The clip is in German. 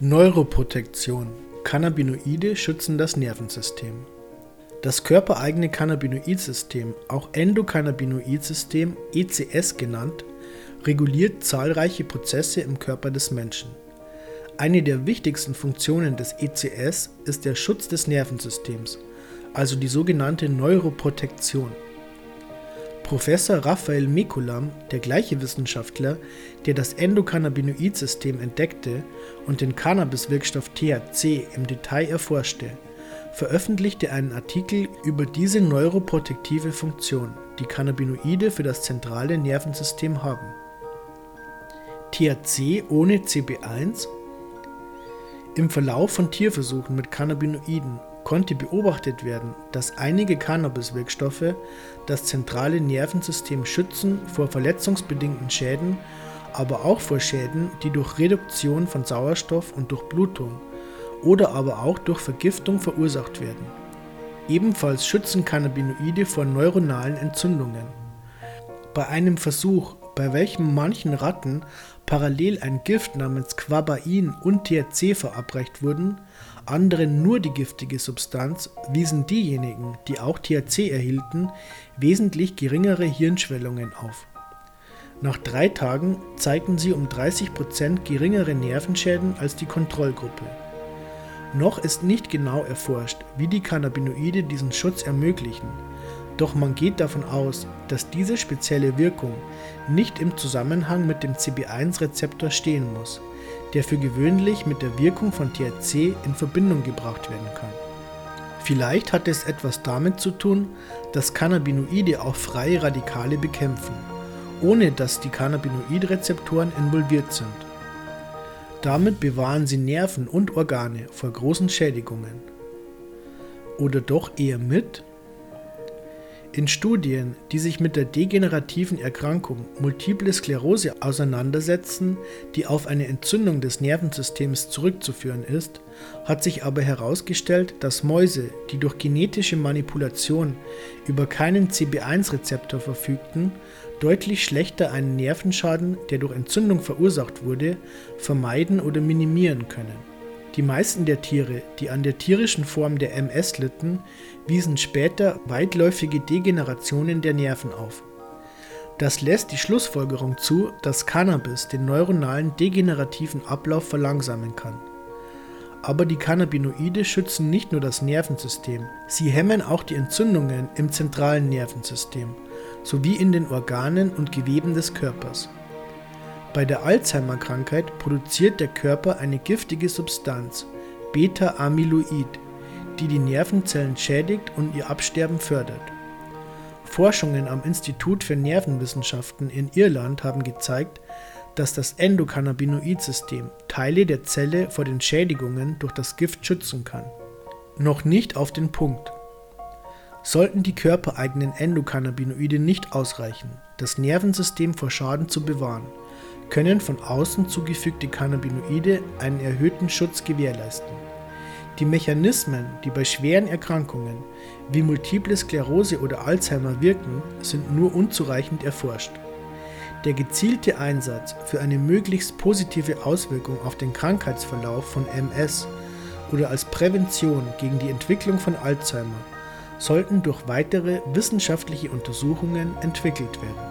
Neuroprotektion. Cannabinoide schützen das Nervensystem. Das körpereigene Cannabinoidsystem, auch Endokannabinoidsystem ECS genannt, reguliert zahlreiche Prozesse im Körper des Menschen. Eine der wichtigsten Funktionen des ECS ist der Schutz des Nervensystems, also die sogenannte Neuroprotektion. Professor Raphael Mekulam, der gleiche Wissenschaftler, der das Endokannabinoidsystem entdeckte und den Cannabiswirkstoff THC im Detail erforschte, veröffentlichte einen Artikel über diese neuroprotektive Funktion, die Cannabinoide für das zentrale Nervensystem haben. THC ohne CB1 Im Verlauf von Tierversuchen mit Cannabinoiden konnte beobachtet werden, dass einige Cannabis-Wirkstoffe das zentrale Nervensystem schützen vor verletzungsbedingten Schäden, aber auch vor Schäden, die durch Reduktion von Sauerstoff und Durchblutung oder aber auch durch Vergiftung verursacht werden. Ebenfalls schützen Cannabinoide vor neuronalen Entzündungen. Bei einem Versuch, bei welchem manchen Ratten parallel ein Gift namens Quabain und THC verabreicht wurden, anderen nur die giftige Substanz, wiesen diejenigen, die auch THC erhielten, wesentlich geringere Hirnschwellungen auf. Nach drei Tagen zeigten sie um 30% geringere Nervenschäden als die Kontrollgruppe. Noch ist nicht genau erforscht, wie die Cannabinoide diesen Schutz ermöglichen, doch man geht davon aus, dass diese spezielle Wirkung nicht im Zusammenhang mit dem CB1-Rezeptor stehen muss, der für gewöhnlich mit der Wirkung von THC in Verbindung gebracht werden kann. Vielleicht hat es etwas damit zu tun, dass Cannabinoide auch freie Radikale bekämpfen, ohne dass die Cannabinoidrezeptoren involviert sind. Damit bewahren sie Nerven und Organe vor großen Schädigungen. Oder doch eher mit in Studien, die sich mit der degenerativen Erkrankung Multiple Sklerose auseinandersetzen, die auf eine Entzündung des Nervensystems zurückzuführen ist, hat sich aber herausgestellt, dass Mäuse, die durch genetische Manipulation über keinen CB1-Rezeptor verfügten, deutlich schlechter einen Nervenschaden, der durch Entzündung verursacht wurde, vermeiden oder minimieren können. Die meisten der Tiere, die an der tierischen Form der MS litten, wiesen später weitläufige Degenerationen der Nerven auf. Das lässt die Schlussfolgerung zu, dass Cannabis den neuronalen degenerativen Ablauf verlangsamen kann. Aber die Cannabinoide schützen nicht nur das Nervensystem, sie hemmen auch die Entzündungen im zentralen Nervensystem sowie in den Organen und Geweben des Körpers. Bei der Alzheimer-Krankheit produziert der Körper eine giftige Substanz, Beta-Amyloid, die die Nervenzellen schädigt und ihr Absterben fördert. Forschungen am Institut für Nervenwissenschaften in Irland haben gezeigt, dass das Endokannabinoid-System Teile der Zelle vor den Schädigungen durch das Gift schützen kann. Noch nicht auf den Punkt. Sollten die körpereigenen Endokannabinoide nicht ausreichen, das Nervensystem vor Schaden zu bewahren, können von außen zugefügte Cannabinoide einen erhöhten Schutz gewährleisten. Die Mechanismen, die bei schweren Erkrankungen wie Multiple Sklerose oder Alzheimer wirken, sind nur unzureichend erforscht. Der gezielte Einsatz für eine möglichst positive Auswirkung auf den Krankheitsverlauf von MS oder als Prävention gegen die Entwicklung von Alzheimer sollten durch weitere wissenschaftliche Untersuchungen entwickelt werden.